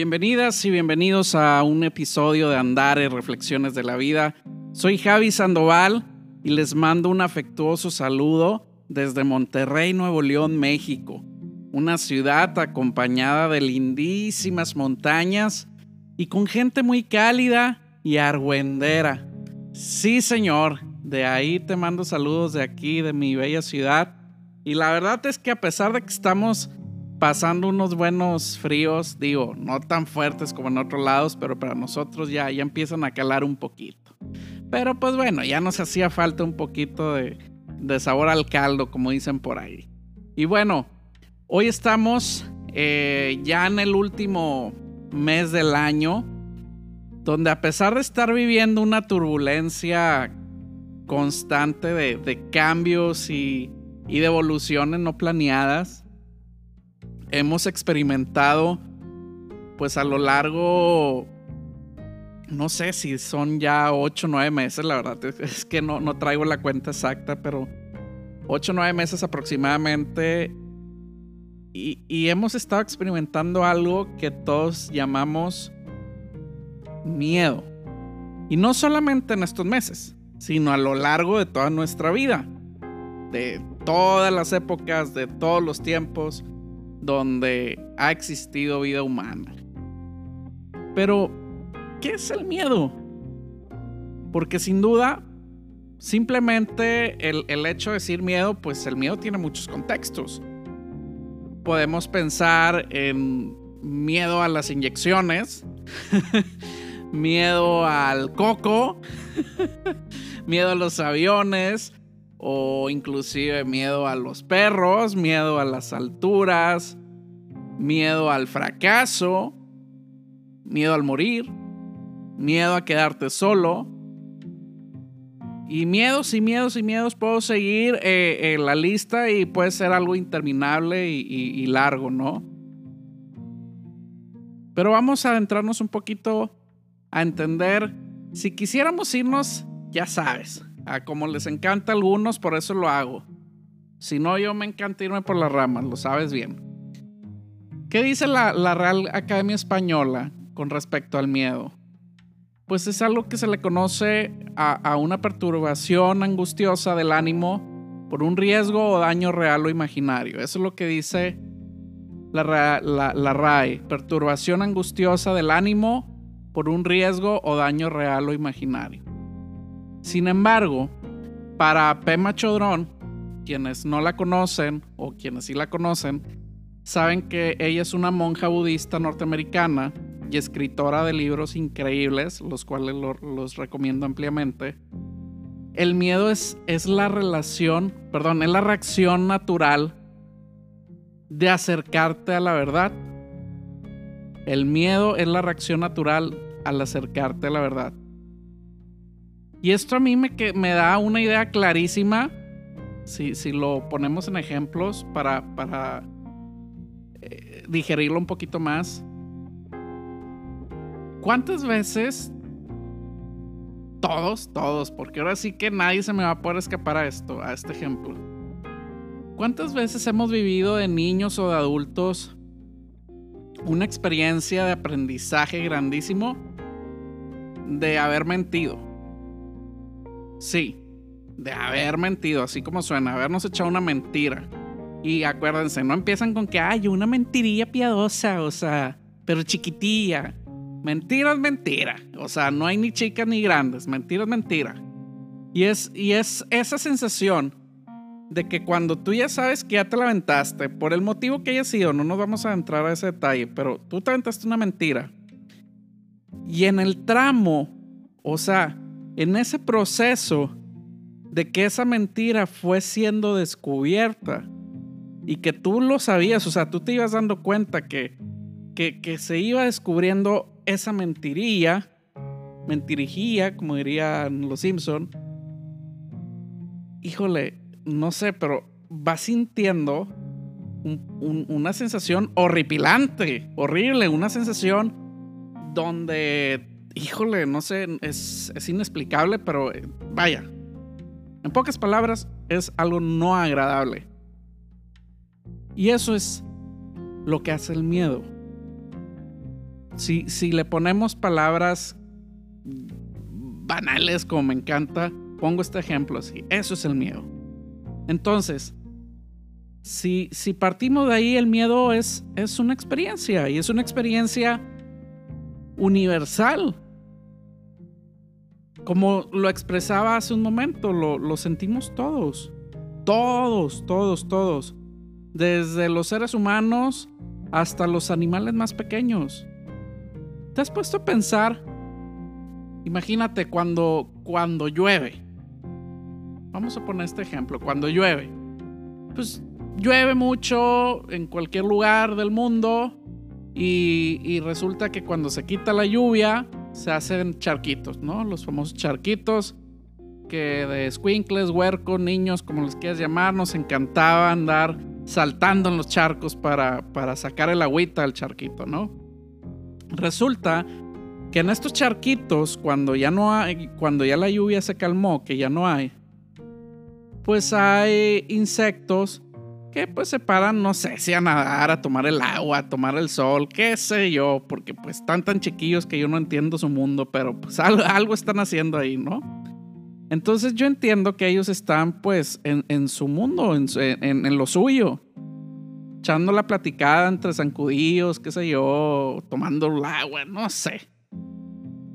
Bienvenidas y bienvenidos a un episodio de Andares Reflexiones de la Vida. Soy Javi Sandoval y les mando un afectuoso saludo desde Monterrey, Nuevo León, México. Una ciudad acompañada de lindísimas montañas y con gente muy cálida y argüendera. Sí, señor, de ahí te mando saludos de aquí, de mi bella ciudad. Y la verdad es que a pesar de que estamos pasando unos buenos fríos, digo, no tan fuertes como en otros lados, pero para nosotros ya, ya empiezan a calar un poquito. Pero pues bueno, ya nos hacía falta un poquito de, de sabor al caldo, como dicen por ahí. Y bueno, hoy estamos eh, ya en el último mes del año, donde a pesar de estar viviendo una turbulencia constante de, de cambios y, y de evoluciones no planeadas, hemos experimentado, pues a lo largo, no sé si son ya 8 o 9 meses, la verdad es que no, no traigo la cuenta exacta, pero 8 o 9 meses aproximadamente. Y, y hemos estado experimentando algo que todos llamamos miedo. Y no solamente en estos meses, sino a lo largo de toda nuestra vida. De todas las épocas, de todos los tiempos donde ha existido vida humana. Pero, ¿qué es el miedo? Porque sin duda, simplemente el, el, hecho de decir miedo, pues el miedo tiene muchos contextos. Podemos pensar en miedo a las inyecciones, miedo al coco, miedo a los aviones, o inclusive miedo a los perros, miedo a las alturas, miedo al fracaso, miedo al morir, miedo a quedarte solo. Y miedos y miedos y miedos puedo seguir eh, en la lista y puede ser algo interminable y, y, y largo, ¿no? Pero vamos a adentrarnos un poquito a entender, si quisiéramos irnos, ya sabes, a como les encanta a algunos, por eso lo hago. Si no, yo me encanta irme por las ramas, lo sabes bien. ¿Qué dice la, Real Academia Española con respecto al miedo? Pues es algo que se le conoce a, una perturbación angustiosa del ánimo por un riesgo o daño real o imaginario. Eso es lo que dice la, la RAE. Perturbación angustiosa del ánimo por un riesgo o daño real o imaginario. Sin embargo, para Pema Chodrón, quienes no la conocen o quienes sí la conocen, saben que ella es una monja budista norteamericana y escritora de libros increíbles, los cuales lo, los recomiendo ampliamente. El miedo es, es la relación, perdón, es la reacción natural de acercarte a la verdad. El miedo es la reacción natural al acercarte a la verdad. Y esto a mí me, me da una idea clarísima, si, si lo ponemos en ejemplos para, para eh, digerirlo un poquito más. ¿Cuántas veces todos, todos, porque ahora sí que nadie se me va a poder escapar a esto, a este ejemplo. ¿Cuántas veces hemos vivido de niños o de adultos una experiencia de aprendizaje grandísimo de haber mentido? Sí, de haber mentido, así como suena, habernos echado una mentira. Y acuérdense, no empiezan con que hay una mentirilla piadosa, o sea, pero chiquitilla. Mentira es mentira. O sea, no hay ni chicas ni grandes. Mentira es mentira. Y es, y es esa sensación de que cuando tú ya sabes que ya te la por el motivo que haya sido, no nos vamos a entrar a ese detalle, pero tú te aventaste una mentira. Y en el tramo, o sea, en ese proceso de que esa mentira fue siendo descubierta y que tú lo sabías, o sea, tú te ibas dando cuenta que, que, se iba descubriendo esa mentirilla, mentirijía, como dirían los Simpson, híjole, no sé, pero vas sintiendo un, un, una sensación horripilante, horrible, una sensación donde, híjole, no sé, es, es inexplicable, pero eh, vaya, en pocas palabras, es algo no agradable. Y eso es lo que hace el miedo. Si, si le ponemos palabras banales como me encanta, pongo este ejemplo así. Eso es el miedo. Entonces, si, si partimos de ahí, el miedo es, es una experiencia y es una experiencia universal. Como lo expresaba hace un momento, lo, sentimos todos. Todos, todos, todos. Desde los seres humanos hasta los animales más pequeños. ¿Te has puesto a pensar? Imagínate cuando, cuando llueve. Vamos a poner este ejemplo. Cuando llueve. Pues llueve mucho en cualquier lugar del mundo y, resulta que cuando se quita la lluvia se hacen charquitos, ¿no? Los famosos charquitos que de squinkles, huercos, niños, como les quieras llamar, nos encantaba andar saltando en los charcos para, para sacar el agüita del charquito, ¿no? Resulta que en estos charquitos, cuando ya no hay, cuando ya la lluvia se calmó, que ya no hay, pues hay insectos que pues se paran, no sé, si a nadar, a tomar el agua, a tomar el sol, qué sé yo, porque pues están tan chiquillos que yo no entiendo su mundo, pero pues algo, están haciendo ahí, ¿no? Entonces yo entiendo que ellos están pues en, su mundo, en, en, lo suyo, echando la platicada entre zancudillos, qué sé yo, tomando el agua, no sé.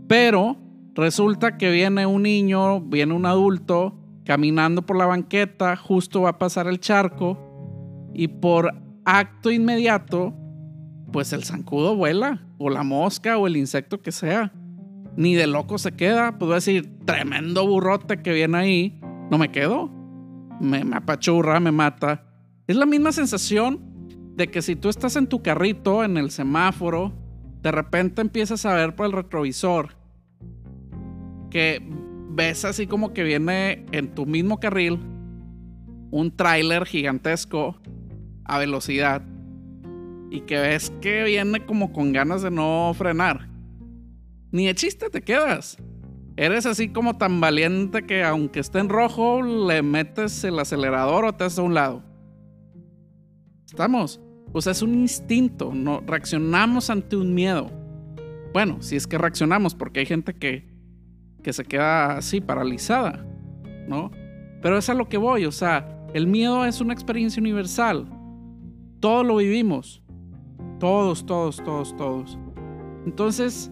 Pero resulta que viene un niño, viene un adulto, caminando por la banqueta, justo va a pasar el charco y por acto inmediato, pues el zancudo vuela, o la mosca, o el insecto que sea. Ni de loco se queda. Puedo decir, tremendo burrote que viene ahí. No me quedo. Me, me apachurra, me mata. Es la misma sensación de que si tú estás en tu carrito, en el semáforo, de repente empiezas a ver por el retrovisor que ves así como que viene en tu mismo carril un tráiler gigantesco a velocidad y que ves que viene como con ganas de no frenar, ni de chiste te quedas. Eres así como tan valiente que aunque esté en rojo, le metes el acelerador o te haces a un lado. Estamos. Pues es un instinto, no reaccionamos ante un miedo. Bueno, si es que reaccionamos, porque hay gente que, que se queda así paralizada, ¿no? Pero es a lo que voy, o sea, el miedo es una experiencia universal. Todos lo vivimos. Todos, todos, todos, todos. Entonces,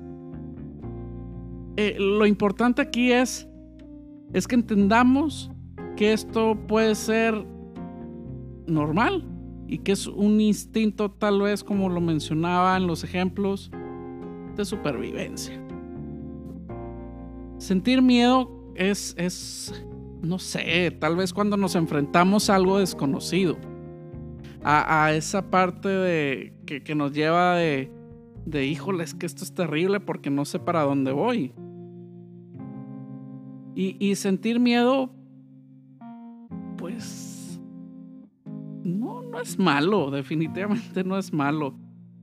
eh, lo importante aquí es, es que entendamos que esto puede ser normal y que es un instinto tal vez como lo mencionaba en los ejemplos de supervivencia. Sentir miedo es, es, no sé, tal vez cuando nos enfrentamos a algo desconocido a, esa parte de que, nos lleva de, de, híjole, que esto es terrible porque no sé para dónde voy. Y, sentir miedo, pues, no, no es malo, definitivamente no es malo.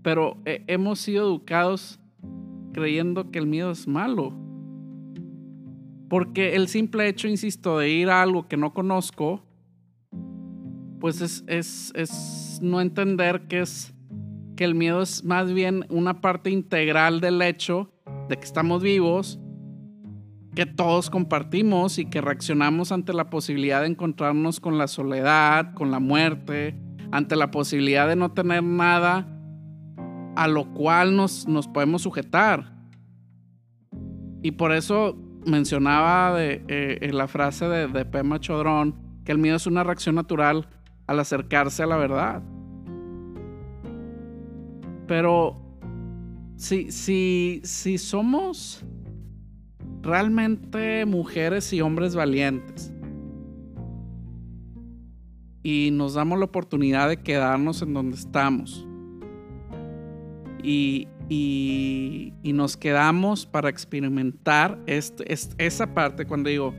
Pero hemos sido educados creyendo que el miedo es malo. Porque el simple hecho, insisto, de ir a algo que no conozco, pues es, es, no entender que es que el miedo es más bien una parte integral del hecho de que estamos vivos, que todos compartimos y que reaccionamos ante la posibilidad de encontrarnos con la soledad, con la muerte, ante la posibilidad de no tener nada a lo cual nos, nos podemos sujetar. Y por eso mencionaba de, eh, la frase de, de Pema Chodrón que el miedo es una reacción natural al acercarse a la verdad. Pero si, si, si somos realmente mujeres y hombres valientes y nos damos la oportunidad de quedarnos en donde estamos y, y, nos quedamos para experimentar este, esa parte cuando digo,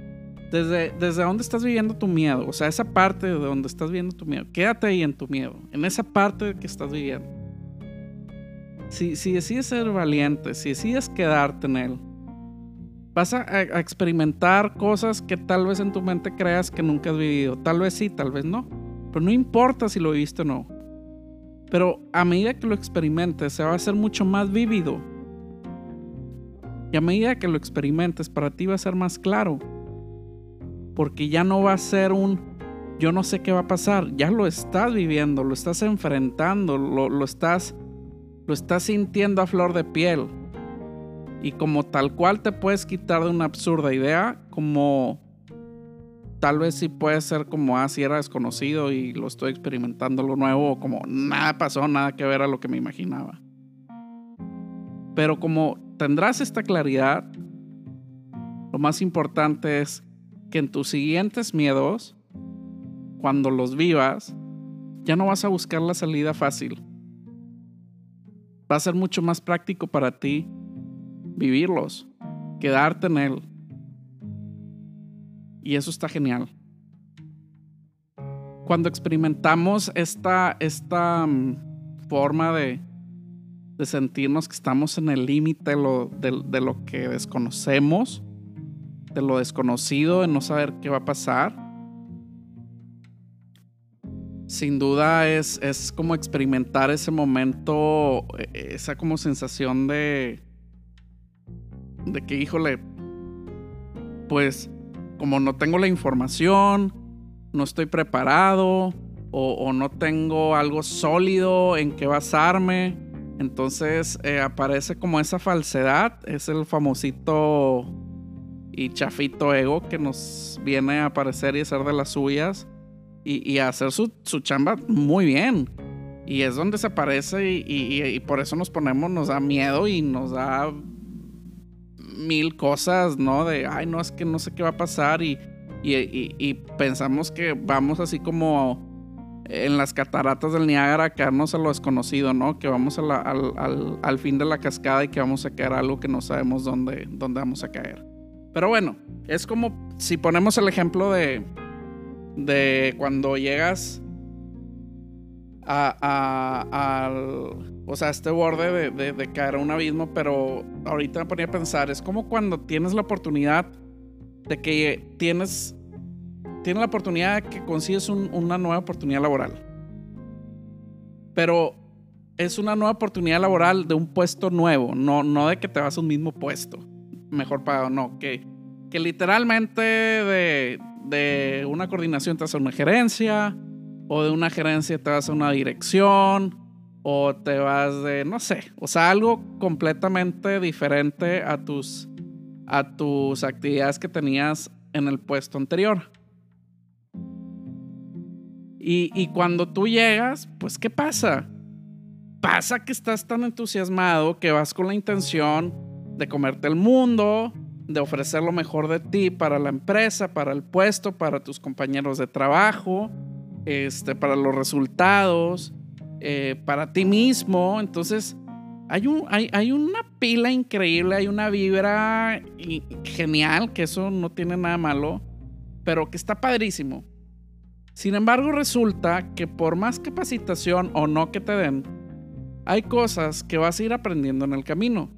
desde, desde dónde estás viviendo tu miedo, o sea, esa parte de donde estás viviendo tu miedo, quédate ahí en tu miedo, en esa parte que estás viviendo. Si, si decides ser valiente, si decides quedarte en él, vas a, experimentar cosas que tal vez en tu mente creas que nunca has vivido. Tal vez sí, tal vez no. Pero no importa si lo viste o no. Pero a medida que lo experimentes, se va a hacer mucho más vívido Y a medida que lo experimentes, para ti va a ser más claro. Porque ya no va a ser un yo no sé qué va a pasar. Ya lo estás viviendo, lo estás enfrentando, lo, lo estás, lo estás sintiendo a flor de piel. Y como tal cual te puedes quitar de una absurda idea, como tal vez sí puede ser como, ah, era desconocido y lo estoy experimentando lo nuevo, o como nada pasó, nada que ver a lo que me imaginaba. Pero como tendrás esta claridad, lo más importante es que en tus siguientes miedos, cuando los vivas, ya no vas a buscar la salida fácil. Va a ser mucho más práctico para ti vivirlos, quedarte en él. Y eso está genial. Cuando experimentamos esta, esta mm, forma de, de sentirnos que estamos en el límite de, de, lo que desconocemos, de lo desconocido, de no saber qué va a pasar. Sin duda es, es como experimentar ese momento, e, esa como sensación de, de que, híjole, pues como no tengo la información, no estoy preparado o, no tengo algo sólido en que basarme, entonces eh, aparece como esa falsedad, es el famosito y chafito ego que nos viene a aparecer y hacer de las suyas y, a hacer su, chamba muy bien. Y es donde se aparece y, y, por eso nos ponemos, nos da miedo y nos da mil cosas, ¿no? De, ay, no, es que no sé qué va a pasar y, y, pensamos que vamos así como en las cataratas del Niágara a quedarnos a lo desconocido, ¿no? Que vamos al, al, fin de la cascada y que vamos a caer algo que no sabemos dónde, dónde vamos a caer. Pero bueno, es como si ponemos el ejemplo de, de cuando llegas a, al, o sea, este borde de, caer a un abismo, pero ahorita me ponía a pensar, es como cuando tienes la oportunidad de que tienes, tienes la oportunidad de que consigues una nueva oportunidad laboral. Pero es una nueva oportunidad laboral de un puesto nuevo, no, no de que te vas a un mismo puesto, mejor pagado, no, que, que literalmente de, de una coordinación te vas a una gerencia, o de una gerencia te vas a una dirección, o te vas de, no sé, o sea, algo completamente diferente a tus, a tus actividades que tenías en el puesto anterior. Y, y cuando tú llegas, pues, ¿qué pasa? Pasa que estás tan entusiasmado que vas con la intención de comerte el mundo, de ofrecer lo mejor de ti para la empresa, para el puesto, para tus compañeros de trabajo este, para los resultados, eh, para ti mismo. Entonces, hay, un, hay, hay, una pila increíble, hay una vibra genial, que eso no tiene nada malo, pero que está padrísimo. Sin embargo, resulta que por más capacitación o no que te den, hay cosas que vas a ir aprendiendo en el camino.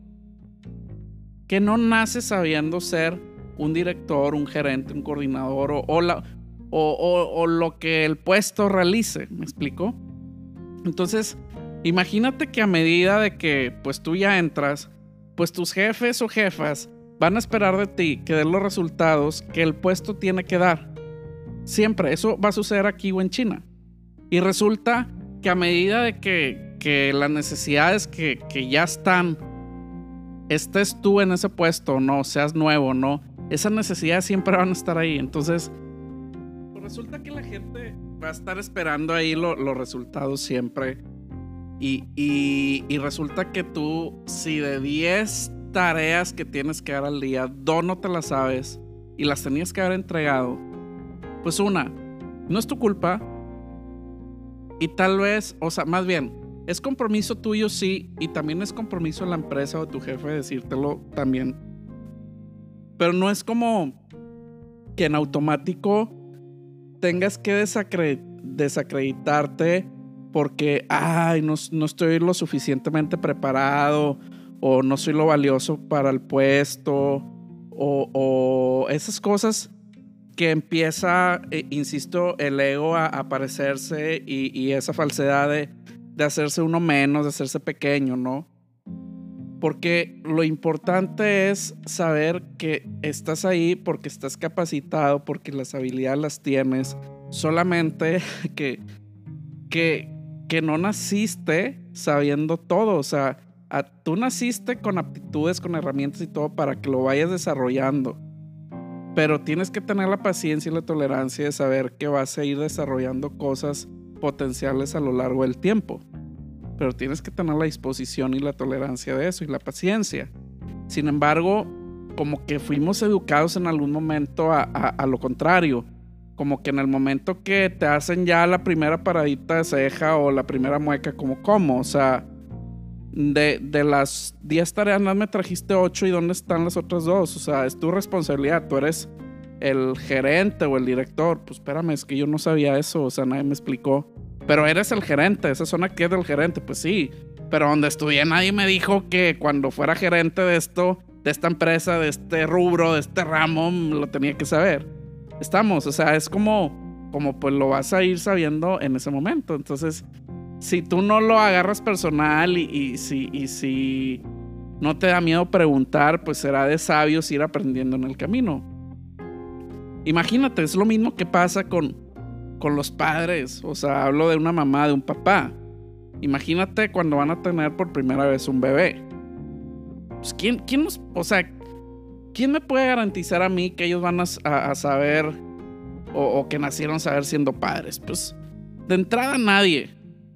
Que no naces sabiendo ser un director, un gerente, un coordinador o, lo que el puesto realice, ¿me explico? Entonces, imagínate que a medida de que pues tú ya entras, pues tus jefes o jefas van a esperar de ti que den los resultados que el puesto tiene que dar. Siempre, eso va a suceder aquí o en China. Y resulta que a medida de que, que las necesidades que ya están, estés tú en ese puesto, no, seas nuevo, no, esas necesidades siempre van a estar ahí. Entonces, resulta que la gente va a estar esperando ahí los resultados siempre. Y, y, resulta que tú, si de 10 tareas que tienes que dar al día, dos no te las sabes y las tenías que haber entregado, pues una, no es tu culpa. Y tal vez, o sea, más bien, es compromiso tuyo, sí, y también es compromiso de la empresa o tu jefe decírtelo también. Pero no es como que en automático tengas que desacreditarte porque, ay, no, estoy lo suficientemente preparado o no soy lo valioso para el puesto o, esas cosas que empieza, eh, insisto, el ego a, aparecerse y, esa falsedad de, de hacerse uno menos, de hacerse pequeño, ¿no? Porque lo importante es saber que estás ahí porque estás capacitado, porque las habilidades las tienes. Solamente que, que, que no naciste sabiendo todo. O sea, tú naciste con aptitudes, con herramientas y todo para que lo vayas desarrollando. Pero tienes que tener la paciencia y la tolerancia de saber que vas a ir desarrollando cosas potenciales a lo largo del tiempo. Pero tienes que tener la disposición y la tolerancia de eso y la paciencia. Sin embargo, como que fuimos educados en algún momento a, a lo contrario. Como que en el momento que te hacen ya la primera paradita de ceja o la primera mueca, como, ¿cómo? O sea, de, de las 10 tareas más me trajiste 8 y dónde están las otras dos. O sea, es tu responsabilidad. Tú eres el gerente o el director. Pues espérame, es que yo no sabía eso. O sea, nadie me explicó. Pero eres el gerente. Esa zona aquí es del gerente. Pues sí. Pero donde estudié nadie me dijo que cuando fuera gerente de esto, de esta empresa, de este rubro, de este ramo, lo tenía que saber. Estamos. O sea, es como, como pues lo vas a ir sabiendo en ese momento. Entonces, si tú no lo agarras personal si, y si no te da miedo preguntar, pues será de sabios ir aprendiendo en el camino. Imagínate, es lo mismo que pasa con, con los padres. O sea, hablo de una mamá, de un papá. Imagínate cuando van a tener por primera vez un bebé. Pues, ¿quién, quién nos, o sea, ¿quién me puede garantizar a mí que ellos van a, saber o, que nacieron saber siendo padres? Pues de entrada nadie.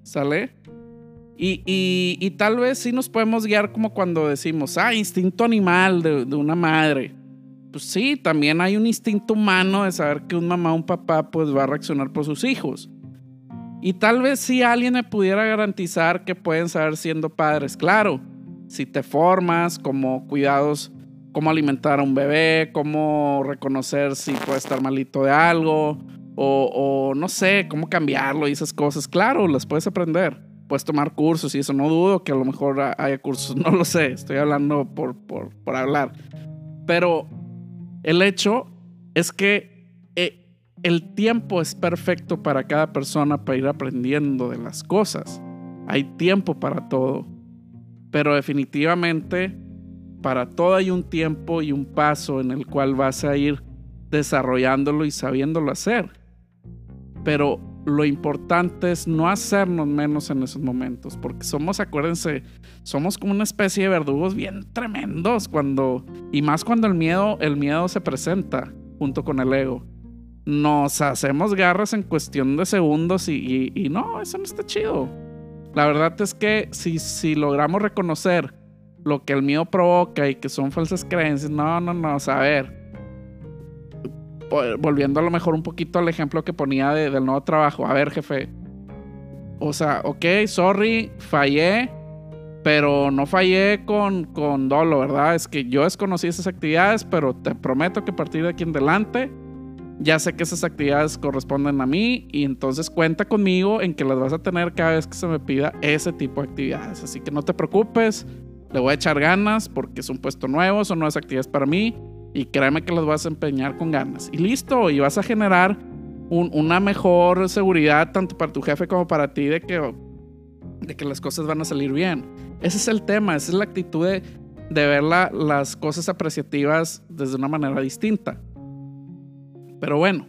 ¿Sale? Y, y, tal vez sí nos podemos guiar como cuando decimos, ah, instinto animal de, de, una madre. Pues sí, también hay un instinto humano de saber que un mamá o un papá pues va a reaccionar por sus hijos. Y tal vez si alguien me pudiera garantizar que pueden saber siendo padres, claro, si te formas, como cuidados, cómo alimentar a un bebé, cómo reconocer si puede estar malito de algo, o, no sé, cómo cambiarlo y esas cosas. Claro, las puedes aprender. Puedes tomar cursos y eso. No dudo que a lo mejor haya cursos. No lo sé. Estoy hablando por, por, por hablar. Pero el hecho es que eh, el tiempo es perfecto para cada persona para ir aprendiendo de las cosas. Hay tiempo para todo. Pero definitivamente para todo hay un tiempo y un paso en el cual vas a ir desarrollándolo y sabiéndolo hacer pero lo importante es no hacernos menos en esos momentos, porque somos, acuérdense, somos como una especie de verdugos bien tremendos cuando, y más cuando el miedo, el miedo se presenta junto con el ego. Nos hacemos garras en cuestión de segundos y, no, eso no está chido. La verdad es que si, si logramos reconocer lo que el miedo provoca y que son falsas creencias, no, no, no, a ver, volviendo a lo mejor un poquito al ejemplo que ponía del nuevo trabajo. A ver, jefe. O sea, ok, sorry, fallé, pero no fallé con, con dolo, ¿verdad? Es que yo desconocí esas actividades, pero te prometo que a partir de aquí en adelante ya sé que esas actividades corresponden a mí y entonces cuenta conmigo en que las vas a tener cada vez que se me pida ese tipo de actividades. Así que no te preocupes, le voy a echar ganas porque es un puesto nuevo, son nuevas actividades para mí y créeme que las vas a empeñar con ganas. Y listo, y vas a generar una mejor seguridad tanto para tu jefe como para ti de que, de que las cosas van a salir bien. Ese es el tema, esa es la actitud de, de ver las cosas apreciativas desde una manera distinta. Pero bueno,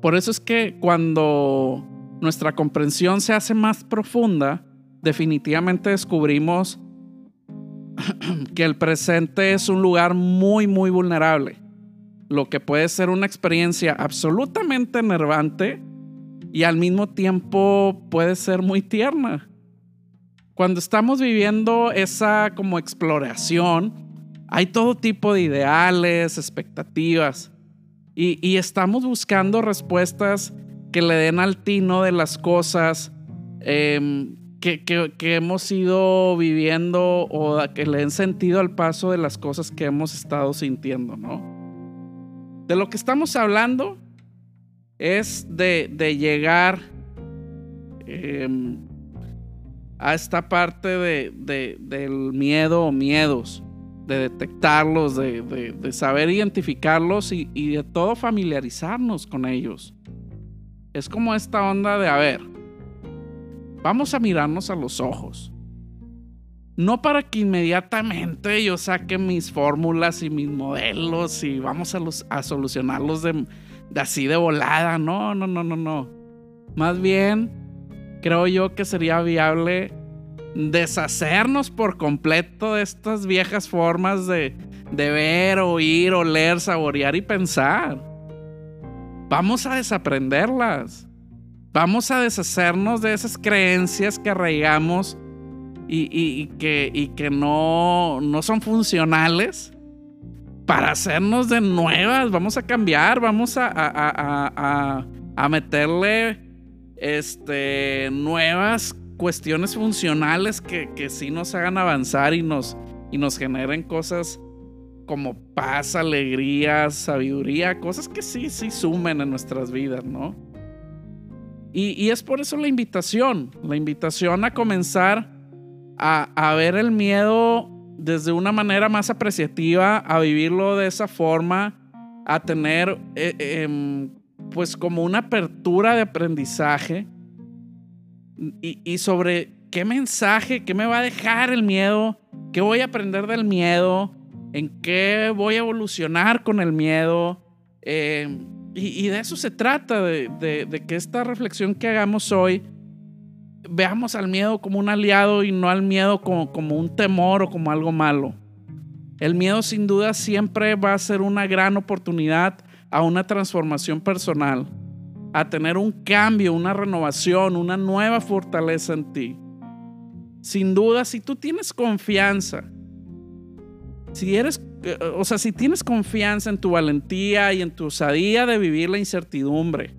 por eso es que cuando nuestra comprensión se hace más profunda, definitivamente descubrimos que el presente es un lugar muy, muy vulnerable. Lo que puede ser una experiencia absolutamente enervante y al mismo tiempo puede ser muy tierna. Cuando estamos viviendo esa como exploración, hay todo tipo de ideales, expectativas y, y estamos buscando respuestas que le den al tino de las cosas, eh, que, hemos ido viviendo o que le den sentido al paso de las cosas que hemos estado sintiendo, ¿no? De lo que estamos hablando es de, llegar em, a esta parte de, del miedo o miedos, de detectarlos, de, saber identificarlos y, y de todo familiarizarnos con ellos. Es como esta onda de, a ver, Vamos a mirarnos a los ojos. no para que inmediatamente yo saque mis fórmulas y mis modelos y vamos a, solucionarlos de, de así de volada. No, no, no, no, no. Más bien, creo yo que sería viable deshacernos por completo de estas viejas formas de, de ver, oír, oler, saborear y pensar. Vamos a desaprenderlas. Vamos a deshacernos de esas creencias que arraigamos y, que, no, son funcionales para hacernos de nuevas. Vamos a cambiar, vamos a, meterle este, nuevas cuestiones funcionales que, que sí nos hagan avanzar y nos, y nos generen cosas como paz, alegría, sabiduría, cosas que sí, sí sumen en nuestras vidas, ¿no? Y, es por eso la invitación, la invitación a comenzar a, ver el miedo desde una manera más apreciativa, a vivirlo de esa forma, a tener eh, em, pues como una apertura de aprendizaje y, sobre qué mensaje, qué me va a dejar el miedo, qué voy a aprender del miedo, en qué voy a evolucionar con el miedo. Eh, y, de eso se trata, de, que esta reflexión que hagamos hoy, veamos al miedo como un aliado y no al miedo como, como un temor o como algo malo. El miedo sin duda siempre va a ser una gran oportunidad a una transformación personal, a tener un cambio, una renovación, una nueva fortaleza en ti. Sin duda, si tú tienes confianza si eres, o sea, si tienes confianza en tu valentía y en tu osadía de vivir la incertidumbre,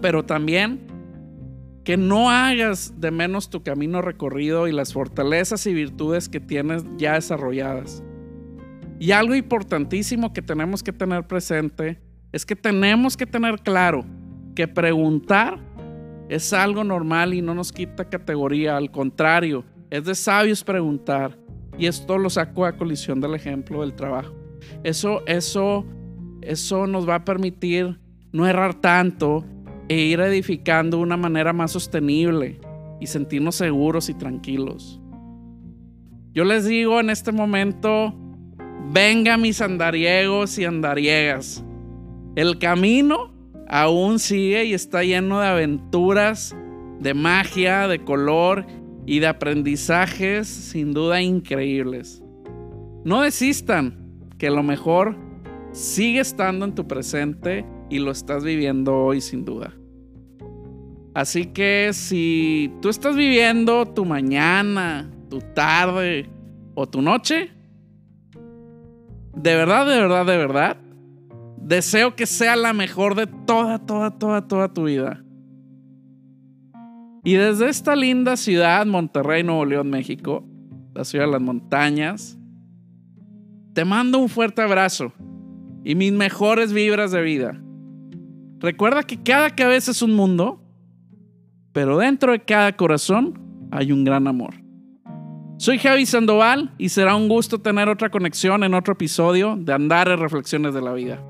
pero también que no hagas de menos tu camino recorrido y las fortalezas y virtudes que tienes ya desarrolladas. Y algo importantísimo que tenemos que tener presente es que tenemos que tener claro que preguntar es algo normal y no nos quita categoría, al contrario, es de sabios preguntar y esto lo saco a colisión del ejemplo del trabajo. Eso, eso, eso nos va a permitir no errar tanto e ir edificando de una manera más sostenible y sentirnos seguros y tranquilos. Yo les digo en este momento, venga mis andariegos y andariegas. El camino aún sigue y está lleno de aventuras, de magia, de color y de aprendizajes sin duda increíbles. No desistan, que lo mejor sigue estando en tu presente y lo estás viviendo hoy sin duda. Así que si tú estás viviendo tu mañana, tu tarde o tu noche, de verdad, de verdad, de verdad, deseo que sea la mejor de toda, toda, toda, toda tu vida. Y desde esta linda ciudad, Monterrey, Nuevo León, México, la ciudad de las montañas, te mando un fuerte abrazo y mis mejores vibras de vida. Recuerda que cada cabeza es un mundo, pero dentro de cada corazón hay un gran amor. Soy Javi Sandoval y será un gusto tener otra conexión en otro episodio de Andar en Reflexiones de la Vida.